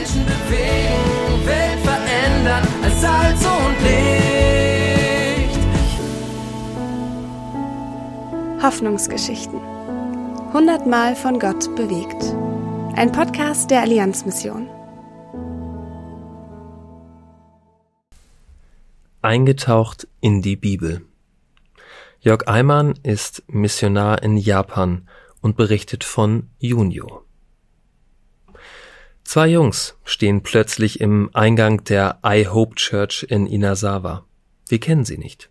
Menschen bewegen, Welt verändern als Salz und Licht. Hoffnungsgeschichten. Hundertmal von Gott bewegt. Ein Podcast der Allianzmission. Eingetaucht in die Bibel. Jörg Eimann ist Missionar in Japan und berichtet von Junio. Zwei Jungs stehen plötzlich im Eingang der I Hope Church in Inazawa. Wir kennen sie nicht.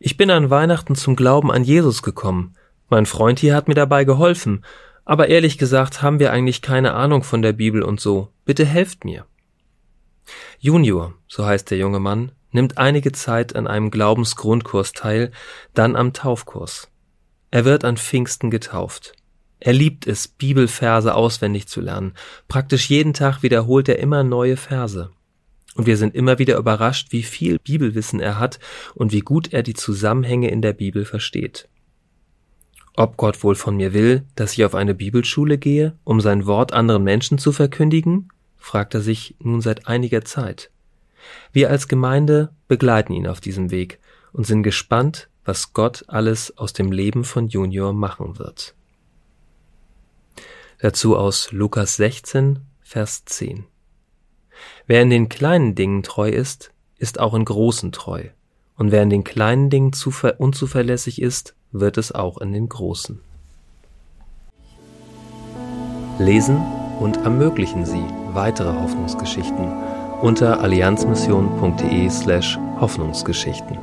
Ich bin an Weihnachten zum Glauben an Jesus gekommen. Mein Freund hier hat mir dabei geholfen, aber ehrlich gesagt haben wir eigentlich keine Ahnung von der Bibel und so. Bitte helft mir. Junior, so heißt der junge Mann, nimmt einige Zeit an einem Glaubensgrundkurs teil, dann am Taufkurs. Er wird an Pfingsten getauft. Er liebt es, Bibelverse auswendig zu lernen. Praktisch jeden Tag wiederholt er immer neue Verse. Und wir sind immer wieder überrascht, wie viel Bibelwissen er hat und wie gut er die Zusammenhänge in der Bibel versteht. Ob Gott wohl von mir will, dass ich auf eine Bibelschule gehe, um sein Wort anderen Menschen zu verkündigen? fragt er sich nun seit einiger Zeit. Wir als Gemeinde begleiten ihn auf diesem Weg und sind gespannt, was Gott alles aus dem Leben von Junior machen wird. Dazu aus Lukas 16, Vers 10. Wer in den kleinen Dingen treu ist, ist auch in großen treu. Und wer in den kleinen Dingen unzuverlässig ist, wird es auch in den großen. Lesen und ermöglichen Sie weitere Hoffnungsgeschichten unter allianzmission.de slash Hoffnungsgeschichten.